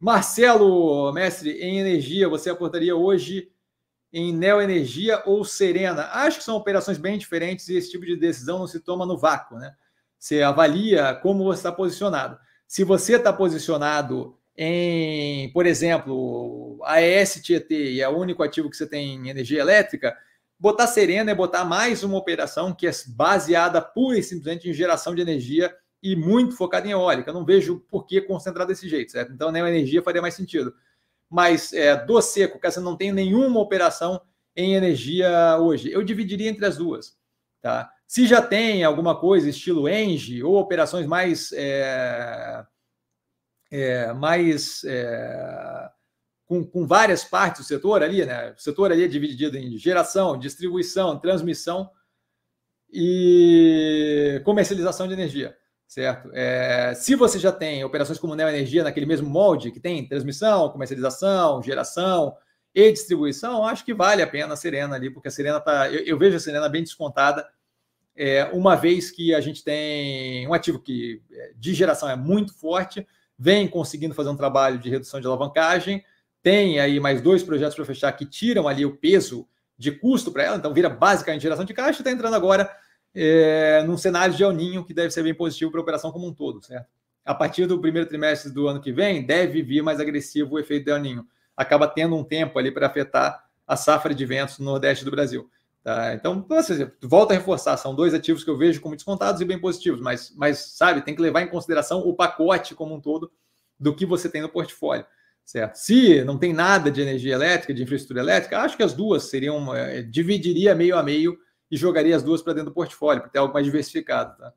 Marcelo, mestre, em energia, você aportaria hoje em Neoenergia ou Serena? Acho que são operações bem diferentes e esse tipo de decisão não se toma no vácuo, né? Você avalia como você está posicionado. Se você está posicionado em, por exemplo, a ES Tietê e é o único ativo que você tem em energia elétrica, botar Serena é botar mais uma operação que é baseada pura e simplesmente em geração de energia e muito focada em eólica. Não vejo por que concentrar desse jeito, certo? Então, a energia faria mais sentido. Mas é, do seco, você não tem nenhuma operação em energia hoje, eu dividiria entre as duas. Tá? Se já tem alguma coisa estilo Engie ou operações mais é, é, mais é, com, com, várias partes do setor ali, né? O setor ali é dividido em geração, distribuição, transmissão e comercialização de energia, certo? É, se você já tem operações como Neo Energia naquele mesmo molde que tem transmissão, comercialização, geração e distribuição, acho que vale a pena a Serena ali, porque a Serena tá, eu, eu vejo a Serena bem descontada é, uma vez que a gente tem um ativo que é, de geração é muito forte, vem conseguindo fazer um trabalho de redução de alavancagem, tem aí mais dois projetos para fechar que tiram ali o peso de custo para ela, então vira basicamente geração de caixa, está entrando agora é, num cenário de El Ninho que deve ser bem positivo para a operação como um todo, certo? A partir do primeiro trimestre do ano que vem, deve vir mais agressivo o efeito do El Ninho. Acaba tendo um tempo ali para afetar a safra de ventos no Nordeste do Brasil. Tá? Então, assim, volta a reforçar, são dois ativos que eu vejo como descontados e bem positivos, mas, mas sabe, tem que levar em consideração o pacote como um todo do que você tem no portfólio. Certo? Se não tem nada de energia elétrica, de infraestrutura elétrica, acho que as duas seriam, é, dividiria meio a meio e jogaria as duas para dentro do portfólio, para ter algo mais diversificado. Tá?